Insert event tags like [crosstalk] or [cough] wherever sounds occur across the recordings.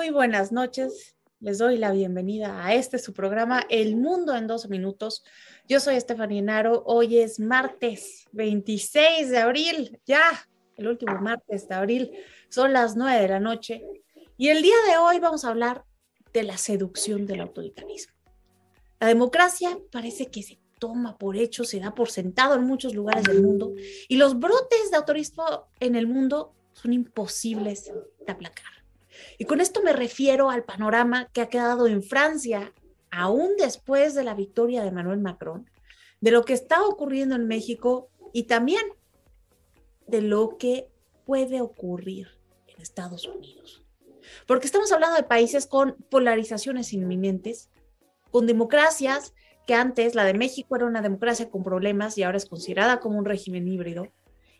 Muy buenas noches. Les doy la bienvenida a este su programa El Mundo en 12 Minutos. Yo soy Estefanía Naro. Hoy es martes 26 de abril, ya el último martes de abril. Son las 9 de la noche. Y el día de hoy vamos a hablar de la seducción del autoritarismo. La democracia parece que se toma por hecho, se da por sentado en muchos lugares del mundo y los brotes de autorismo en el mundo son imposibles de aplacar. Y con esto me refiero al panorama que ha quedado en Francia, aún después de la victoria de Manuel Macron, de lo que está ocurriendo en México y también de lo que puede ocurrir en Estados Unidos. Porque estamos hablando de países con polarizaciones inminentes, con democracias que antes la de México era una democracia con problemas y ahora es considerada como un régimen híbrido,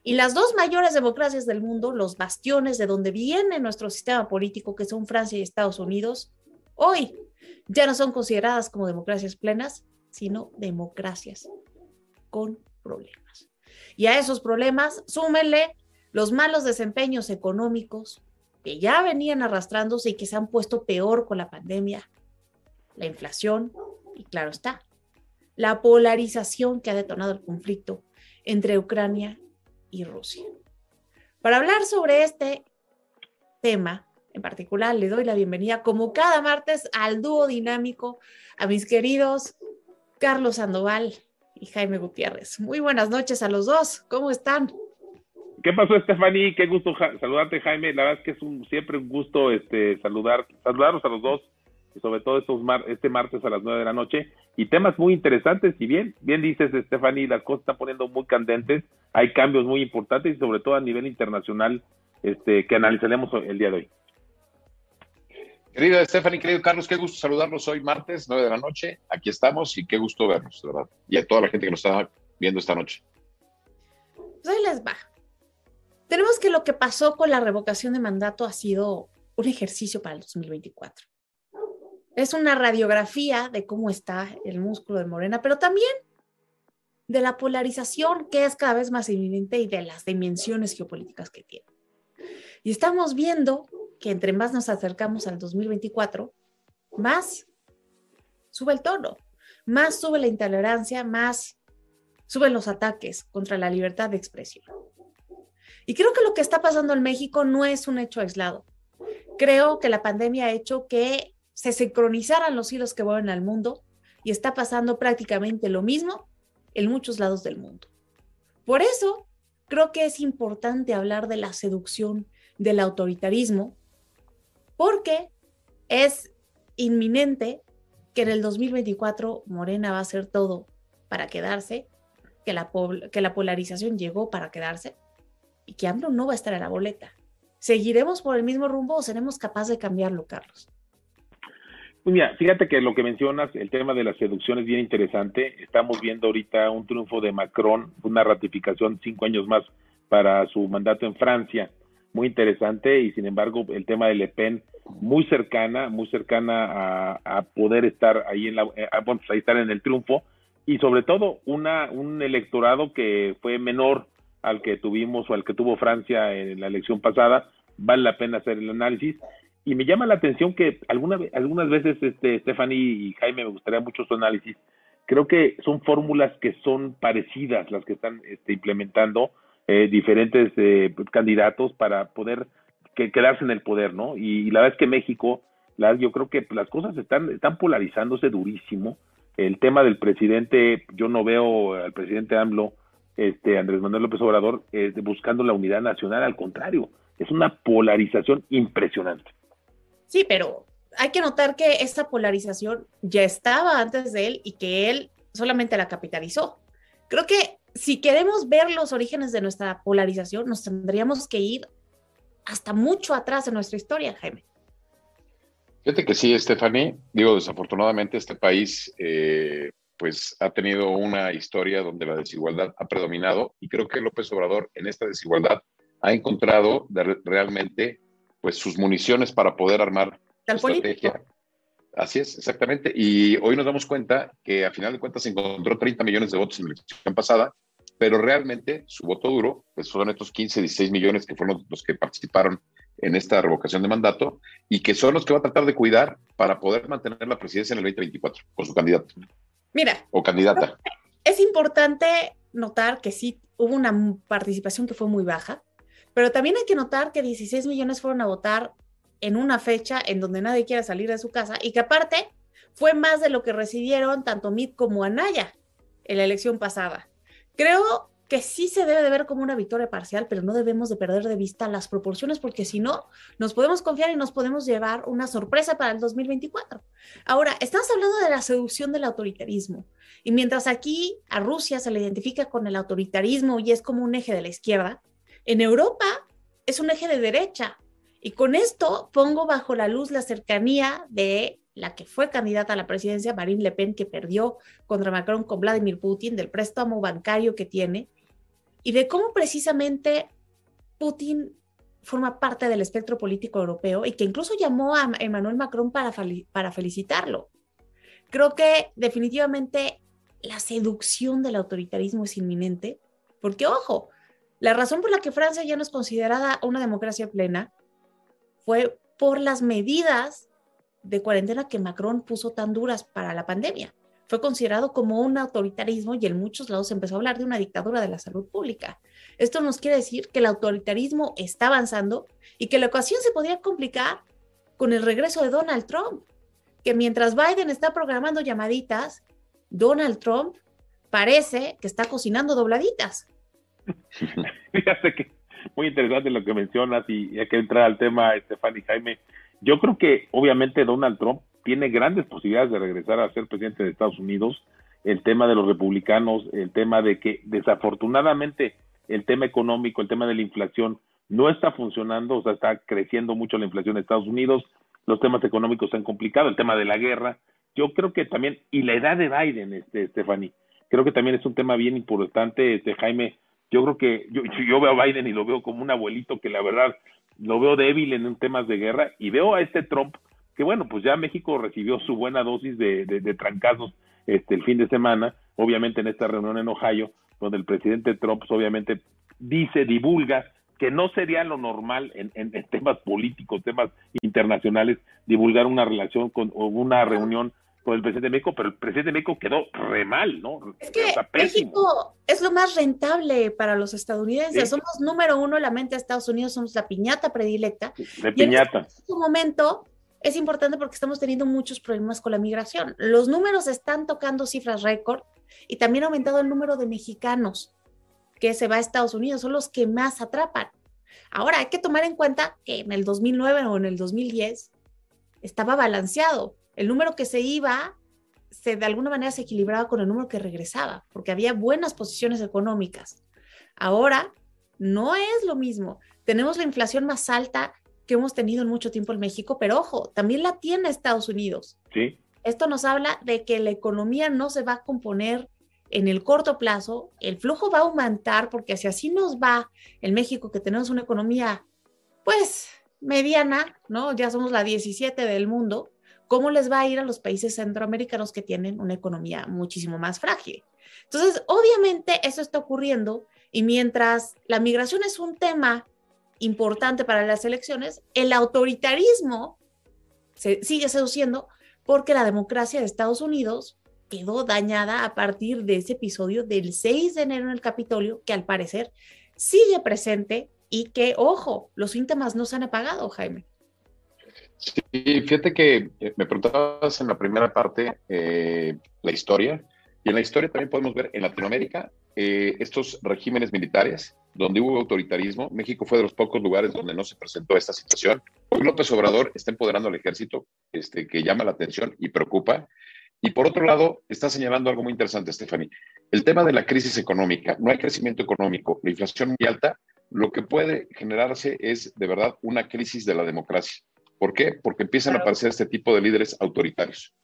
y las dos mayores democracias del mundo, los bastiones de donde viene nuestro sistema político, que son Francia y Estados Unidos, hoy ya no son consideradas como democracias plenas, sino democracias con problemas. Y a esos problemas súmenle los malos desempeños económicos que ya venían arrastrándose y que se han puesto peor con la pandemia, la inflación y claro está, la polarización que ha detonado el conflicto entre Ucrania y Rusia. Para hablar sobre este tema en particular, le doy la bienvenida, como cada martes, al dúo dinámico, a mis queridos Carlos Sandoval y Jaime Gutiérrez. Muy buenas noches a los dos, ¿cómo están? ¿Qué pasó, Stephanie? Qué gusto saludarte, Jaime. La verdad es que es siempre un gusto este, saludar, saludarlos a los dos, sobre todo estos este martes a las nueve de la noche y temas muy interesantes. Y bien, bien dices, Stephanie, las cosas están poniendo muy candentes, hay cambios muy importantes y sobre todo a nivel internacional este, que analizaremos el día de hoy. Querida Stephanie, querido Carlos, qué gusto saludarlos hoy martes, 9 de la noche. Aquí estamos y qué gusto vernos, de verdad. Y a toda la gente que nos está viendo esta noche. Pues ahí les va. Tenemos que lo que pasó con la revocación de mandato ha sido un ejercicio para el 2024 es una radiografía de cómo está el músculo de Morena, pero también de la polarización que es cada vez más evidente y de las dimensiones geopolíticas que tiene. Y estamos viendo que entre más nos acercamos al 2024, más sube el tono, más sube la intolerancia, más suben los ataques contra la libertad de expresión. Y creo que lo que está pasando en México no es un hecho aislado. Creo que la pandemia ha hecho que se sincronizaran los hilos que vuelven al mundo y está pasando prácticamente lo mismo en muchos lados del mundo. Por eso, creo que es importante hablar de la seducción del autoritarismo, porque es inminente que en el 2024 Morena va a hacer todo para quedarse, que la, que la polarización llegó para quedarse y que AMLO no va a estar en la boleta. ¿Seguiremos por el mismo rumbo o seremos capaces de cambiarlo, Carlos? Pues mira, fíjate que lo que mencionas, el tema de la seducción es bien interesante. Estamos viendo ahorita un triunfo de Macron, una ratificación cinco años más para su mandato en Francia, muy interesante. Y sin embargo, el tema de Le Pen, muy cercana, muy cercana a, poder estar ahí en la, eh, pues ahí estar en el triunfo. Y sobre todo, una, un electorado que fue menor al que tuvimos o al que tuvo Francia en la elección pasada. Vale la pena hacer el análisis y me llama la atención que alguna, algunas veces, este, Stephanie y Jaime, me gustaría mucho su análisis. Creo que son fórmulas que son parecidas las que están este, implementando eh, diferentes eh, candidatos para poder que, quedarse en el poder, ¿no? Y, la verdad es que México, yo creo que las cosas están, están polarizándose durísimo. El tema del presidente, yo no veo al presidente AMLO, este, Andrés Manuel López Obrador, eh, buscando la unidad nacional, al contrario, es una polarización impresionante. Sí, pero hay que notar que esta polarización ya estaba antes de él y que él solamente la capitalizó. Creo que si queremos ver los orígenes de nuestra polarización, nos tendríamos que ir hasta mucho atrás en nuestra historia, Jaime. Fíjate que sí, Stephanie. Digo, desafortunadamente este país eh, pues ha tenido una historia donde la desigualdad ha predominado y creo que López Obrador en esta desigualdad ha encontrado realmente pues sus municiones para poder armar la estrategia. Así es, exactamente. Y hoy nos damos cuenta que a final de cuentas se encontró 30 millones de votos en la elección pasada, pero realmente su voto duro, pues fueron estos 15, 16 millones que fueron los que participaron en esta revocación de mandato y que son los que va a tratar de cuidar para poder mantener la presidencia en el 2024 con su candidato. Mira. O candidata. Es importante notar que sí hubo una participación que fue muy baja, pero también hay que notar que 16 millones fueron a votar en una fecha en donde nadie quiere salir de su casa y que aparte fue más de lo que recibieron tanto Mitt como Anaya en la elección pasada. Creo que sí se debe de ver como una victoria parcial, pero no debemos de perder de vista las proporciones porque si no, nos podemos confiar y nos podemos llevar una sorpresa para el 2024. Ahora, estamos hablando de la seducción del autoritarismo y mientras aquí a Rusia se le identifica con el autoritarismo y es como un eje de la izquierda, en Europa es un eje de derecha. Y con esto pongo bajo la luz la cercanía de la que fue candidata a la presidencia, Marine Le Pen, que perdió contra Macron con Vladimir Putin, del préstamo bancario que tiene, y de cómo precisamente Putin forma parte del espectro político europeo y que incluso llamó a Emmanuel Macron para, para felicitarlo. Creo que definitivamente la seducción del autoritarismo es inminente, porque ojo, la razón por la que Francia ya no es considerada una democracia plena fue por las medidas de cuarentena que Macron puso tan duras para la pandemia fue considerado como un autoritarismo y en muchos lados se empezó a hablar de una dictadura de la salud pública. Esto nos quiere decir que el autoritarismo está avanzando y que la ecuación se podría complicar con el regreso de Donald Trump, que mientras Biden está programando llamaditas, Donald Trump parece que está cocinando dobladitas. [laughs] Fíjate que muy interesante lo que mencionas y hay que entrar al tema, Estefan Jaime. Yo creo que obviamente Donald Trump tiene grandes posibilidades de regresar a ser presidente de Estados Unidos. El tema de los republicanos, el tema de que desafortunadamente el tema económico, el tema de la inflación no está funcionando, o sea, está creciendo mucho la inflación en Estados Unidos, los temas económicos están complicados, el tema de la guerra. Yo creo que también, y la edad de Biden, este, Stephanie, creo que también es un tema bien importante, este, Jaime. Yo creo que yo, yo veo a Biden y lo veo como un abuelito que la verdad lo veo débil en temas de guerra y veo a este Trump que bueno, pues ya México recibió su buena dosis de, de, trancazos este, el fin de semana, obviamente en esta reunión en Ohio, donde el presidente Trump pues, obviamente dice, divulga que no sería lo normal en, en, temas políticos, temas internacionales, divulgar una relación con o una reunión con el presidente de México, pero el presidente de México quedó re mal, ¿no? Es que México es lo más rentable para los estadounidenses. Somos número uno en la mente de Estados Unidos, somos la piñata predilecta. De piñata. en este momento es importante porque estamos teniendo muchos problemas con la migración. Los números están tocando cifras récord y también ha aumentado el número de mexicanos que se va a Estados Unidos, son los que más atrapan. Ahora hay que tomar en cuenta que en el 2009 o en el 2010 estaba balanceado. El número que se iba se de alguna manera se equilibraba con el número que regresaba, porque había buenas posiciones económicas. Ahora no es lo mismo. Tenemos la inflación más alta que hemos tenido en mucho tiempo en México, pero ojo, también la tiene Estados Unidos. Sí. Esto nos habla de que la economía no se va a componer en el corto plazo, el flujo va a aumentar porque si así nos va en México, que tenemos una economía, pues, mediana, ¿no? Ya somos la 17 del mundo, ¿cómo les va a ir a los países centroamericanos que tienen una economía muchísimo más frágil? Entonces, obviamente eso está ocurriendo y mientras la migración es un tema importante para las elecciones, el autoritarismo se sigue seduciendo porque la democracia de Estados Unidos quedó dañada a partir de ese episodio del 6 de enero en el Capitolio, que al parecer sigue presente y que, ojo, los síntomas no se han apagado, Jaime. Sí, fíjate que eh, me preguntabas en la primera parte eh, la historia, y en la historia también podemos ver en Latinoamérica eh, estos regímenes militares donde hubo autoritarismo. México fue de los pocos lugares donde no se presentó esta situación. Hoy López Obrador está empoderando al ejército, este, que llama la atención y preocupa. Y por otro lado, está señalando algo muy interesante, Stephanie. El tema de la crisis económica. No hay crecimiento económico, la inflación muy alta. Lo que puede generarse es de verdad una crisis de la democracia. ¿Por qué? Porque empiezan a aparecer este tipo de líderes autoritarios.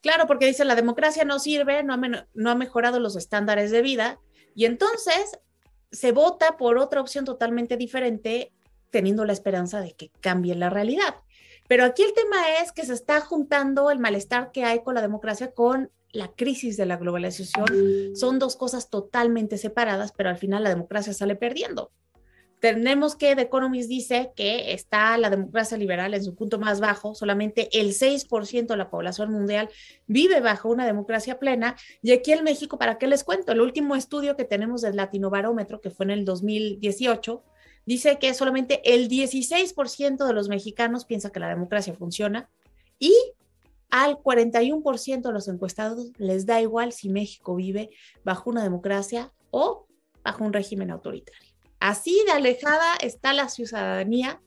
Claro, porque dice la democracia no sirve, no ha, no ha mejorado los estándares de vida y entonces se vota por otra opción totalmente diferente teniendo la esperanza de que cambie la realidad. Pero aquí el tema es que se está juntando el malestar que hay con la democracia con la crisis de la globalización. Son dos cosas totalmente separadas, pero al final la democracia sale perdiendo. Tenemos que The Economist dice que está la democracia liberal en su punto más bajo, solamente el 6% de la población mundial vive bajo una democracia plena, y aquí en México, ¿para qué les cuento? El último estudio que tenemos del Latinobarómetro, que fue en el 2018, dice que solamente el 16% de los mexicanos piensa que la democracia funciona y al 41% de los encuestados les da igual si México vive bajo una democracia o bajo un régimen autoritario. Así de alejada está la ciudadanía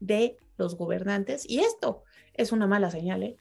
de los gobernantes y esto es una mala señal. ¿eh?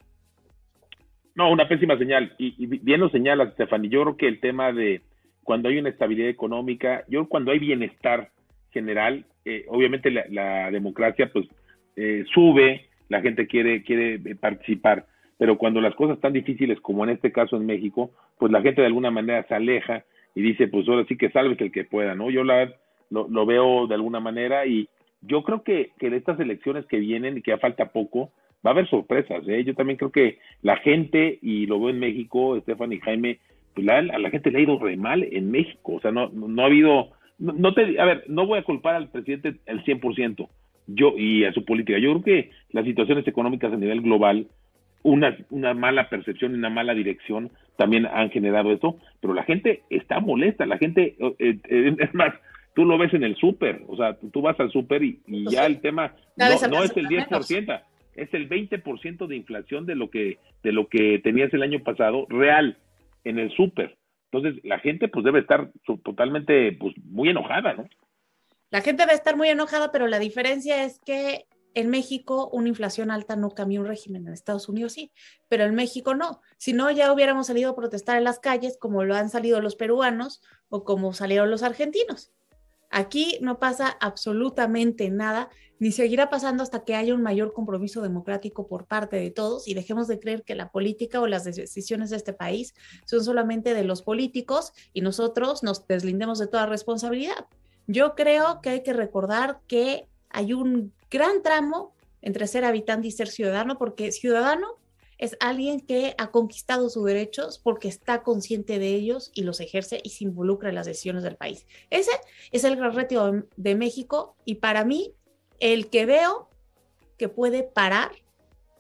No, una pésima señal. Y, bien lo señala Stephanie. Yo creo que el tema de cuando hay una estabilidad económica, yo cuando hay bienestar general, eh, obviamente la, democracia pues eh, sube, la gente quiere, quiere eh, participar, pero cuando las cosas están difíciles, como en este caso en México, pues la gente de alguna manera se aleja y dice, pues ahora sí que salve que el que pueda, ¿no? Yo la lo, veo de alguna manera y yo creo que, que de estas elecciones que vienen y que ya falta poco, va a haber sorpresas, ¿eh? Yo también creo que la gente, y lo veo en México, Estefan y Jaime, pues a la gente le ha ido re mal en México, o sea, no, no ha habido, no, te, a ver, no voy a culpar al presidente el 100%, yo, y a su política, yo creo que las situaciones económicas a nivel global, una, una mala percepción y una mala dirección también han generado esto, pero la gente está molesta, la gente, eh, eh, es más, tú lo ves en el súper, o sea, tú vas al súper y, y ya el tema no, no, es el 10%, es el 20% de inflación de lo que de lo que tenías el año pasado real en el súper. Entonces, la gente pues debe estar totalmente pues muy enojada, ¿no? La gente debe estar muy enojada, pero la diferencia es que en México una inflación alta no cambió un régimen, en Estados Unidos sí, pero en México no. Si no, ya hubiéramos salido a protestar en las calles como lo han salido los peruanos o como salieron los argentinos. Aquí no pasa absolutamente nada, ni seguirá pasando hasta que haya un mayor compromiso democrático por parte de todos y dejemos de creer que la política o las decisiones de este país son solamente de los políticos y nosotros nos deslindemos de toda responsabilidad. Yo creo que hay que recordar que hay un gran tramo entre ser habitante y ser ciudadano, porque ciudadano es alguien que ha conquistado sus derechos porque está consciente de ellos y los ejerce y se involucra en las decisiones del país. Ese es el gran reto de México y para mí el que veo que puede parar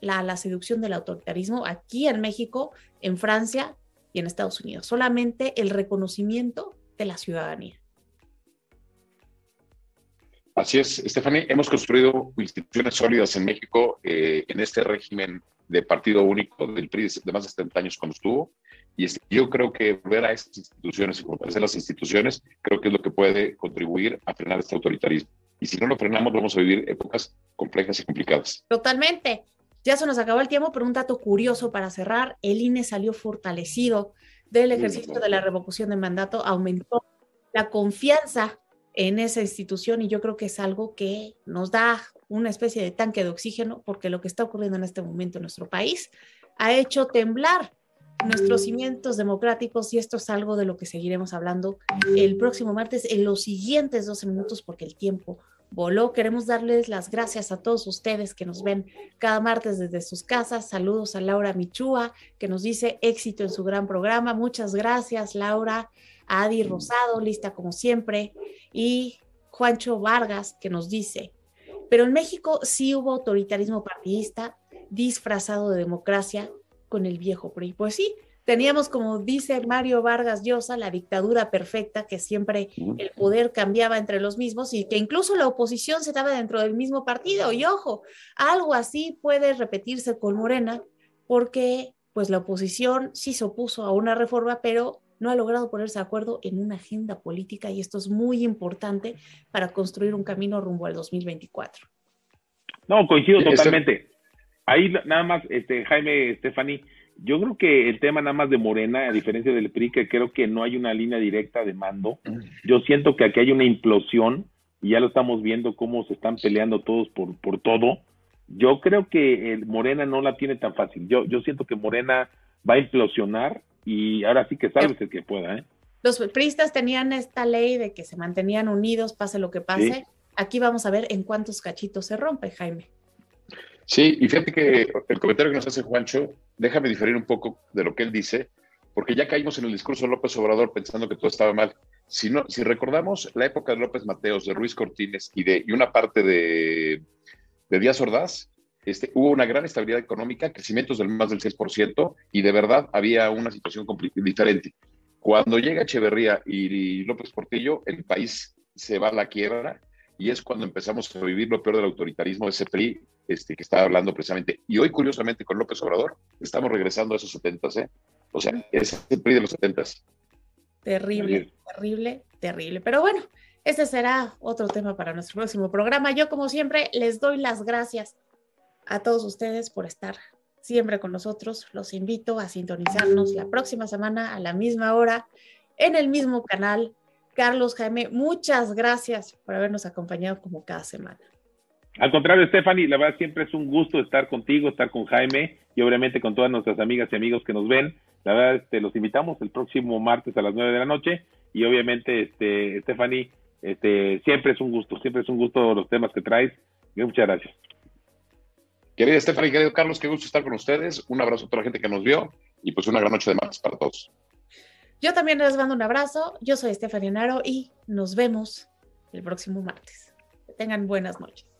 la, seducción del autoritarismo aquí en México, en Francia y en Estados Unidos. Solamente el reconocimiento de la ciudadanía. Así es, Stephanie. Hemos construido instituciones sólidas en México eh, en este régimen de partido único del PRI de más de 70 años cuando estuvo. Y yo creo que ver a estas instituciones y fortalecer las instituciones, creo que es lo que puede contribuir a frenar este autoritarismo. Y si no lo frenamos, vamos a vivir épocas complejas y complicadas. Totalmente. Ya se nos acabó el tiempo, pero un dato curioso para cerrar, el INE salió fortalecido del ejercicio de la revocación de mandato, aumentó la confianza en esa institución y yo creo que es algo que nos da una especie de tanque de oxígeno porque lo que está ocurriendo en este momento en nuestro país ha hecho temblar nuestros cimientos democráticos y esto es algo de lo que seguiremos hablando el próximo martes en los siguientes 12 minutos porque el tiempo voló. Queremos darles las gracias a todos ustedes que nos ven cada martes desde sus casas. Saludos a Laura Michúa que nos dice éxito en su gran programa. Muchas gracias Laura. Adi Rosado, lista como siempre, y Juancho Vargas, que nos dice, pero en México sí hubo autoritarismo partidista disfrazado de democracia con el viejo PRI. Pues sí, teníamos, como dice Mario Vargas Llosa, la dictadura perfecta, que siempre el poder cambiaba entre los mismos y que incluso la oposición se daba dentro del mismo partido. Y ojo, algo así puede repetirse con Morena, porque pues la oposición sí se opuso a una reforma, pero no ha logrado ponerse de acuerdo en una agenda política y esto es muy importante para construir un camino rumbo al 2024. No, coincido totalmente. Ahí nada más, este, Jaime, Stephanie, yo creo que el tema nada más de Morena, a diferencia del PRI, que creo que no hay una línea directa de mando, yo siento que aquí hay una implosión y ya lo estamos viendo cómo se están peleando todos por, por todo. Yo creo que el Morena no la tiene tan fácil. Yo, yo siento que Morena va a implosionar y ahora sí que sabes el que pueda. ¿eh? Los priistas tenían esta ley de que se mantenían unidos, pase lo que pase. Aquí vamos a ver en cuántos cachitos se rompe, Jaime. Sí, y fíjate que el comentario que nos hace Juancho, déjame diferir un poco de lo que él dice, porque ya caímos en el discurso de López Obrador pensando que todo estaba mal. Si, no, si recordamos la época de López Mateos, de Ruiz Cortines y, de, y una parte de, de Díaz Ordaz, este, hubo una gran estabilidad económica, crecimientos del más del 6%, y de verdad había una situación diferente. Cuando llega Echeverría y López Portillo, el país se va a la quiebra y es cuando empezamos a vivir lo peor del autoritarismo de ese PRI este, que estaba hablando precisamente. Y hoy, curiosamente, con López Obrador, estamos regresando a esos 70, ¿eh? O sea, es el PRI de los 70. Terrible, terrible, terrible. Pero bueno, ese será otro tema para nuestro próximo programa. Yo, como siempre, les doy las gracias a todos ustedes por estar siempre con nosotros. Los invito a sintonizarnos la próxima semana a la misma hora en el mismo canal. Carlos Jaime, muchas gracias por habernos acompañado como cada semana. Al contrario, Stephanie, la verdad siempre es un gusto estar contigo, estar con Jaime y obviamente con todas nuestras amigas y amigos que nos ven. La verdad, este, los invitamos el próximo martes a las nueve de la noche y obviamente, este, Stephanie, este, siempre es un gusto, siempre es un gusto los temas que traes. muchas gracias. Querida Stephanie, querido Carlos, qué gusto estar con ustedes. Un abrazo a toda la gente que nos vio y pues una gran noche de martes para todos. Yo también les mando un abrazo. Yo soy Stephanie Naro y nos vemos el próximo martes. Que tengan buenas noches.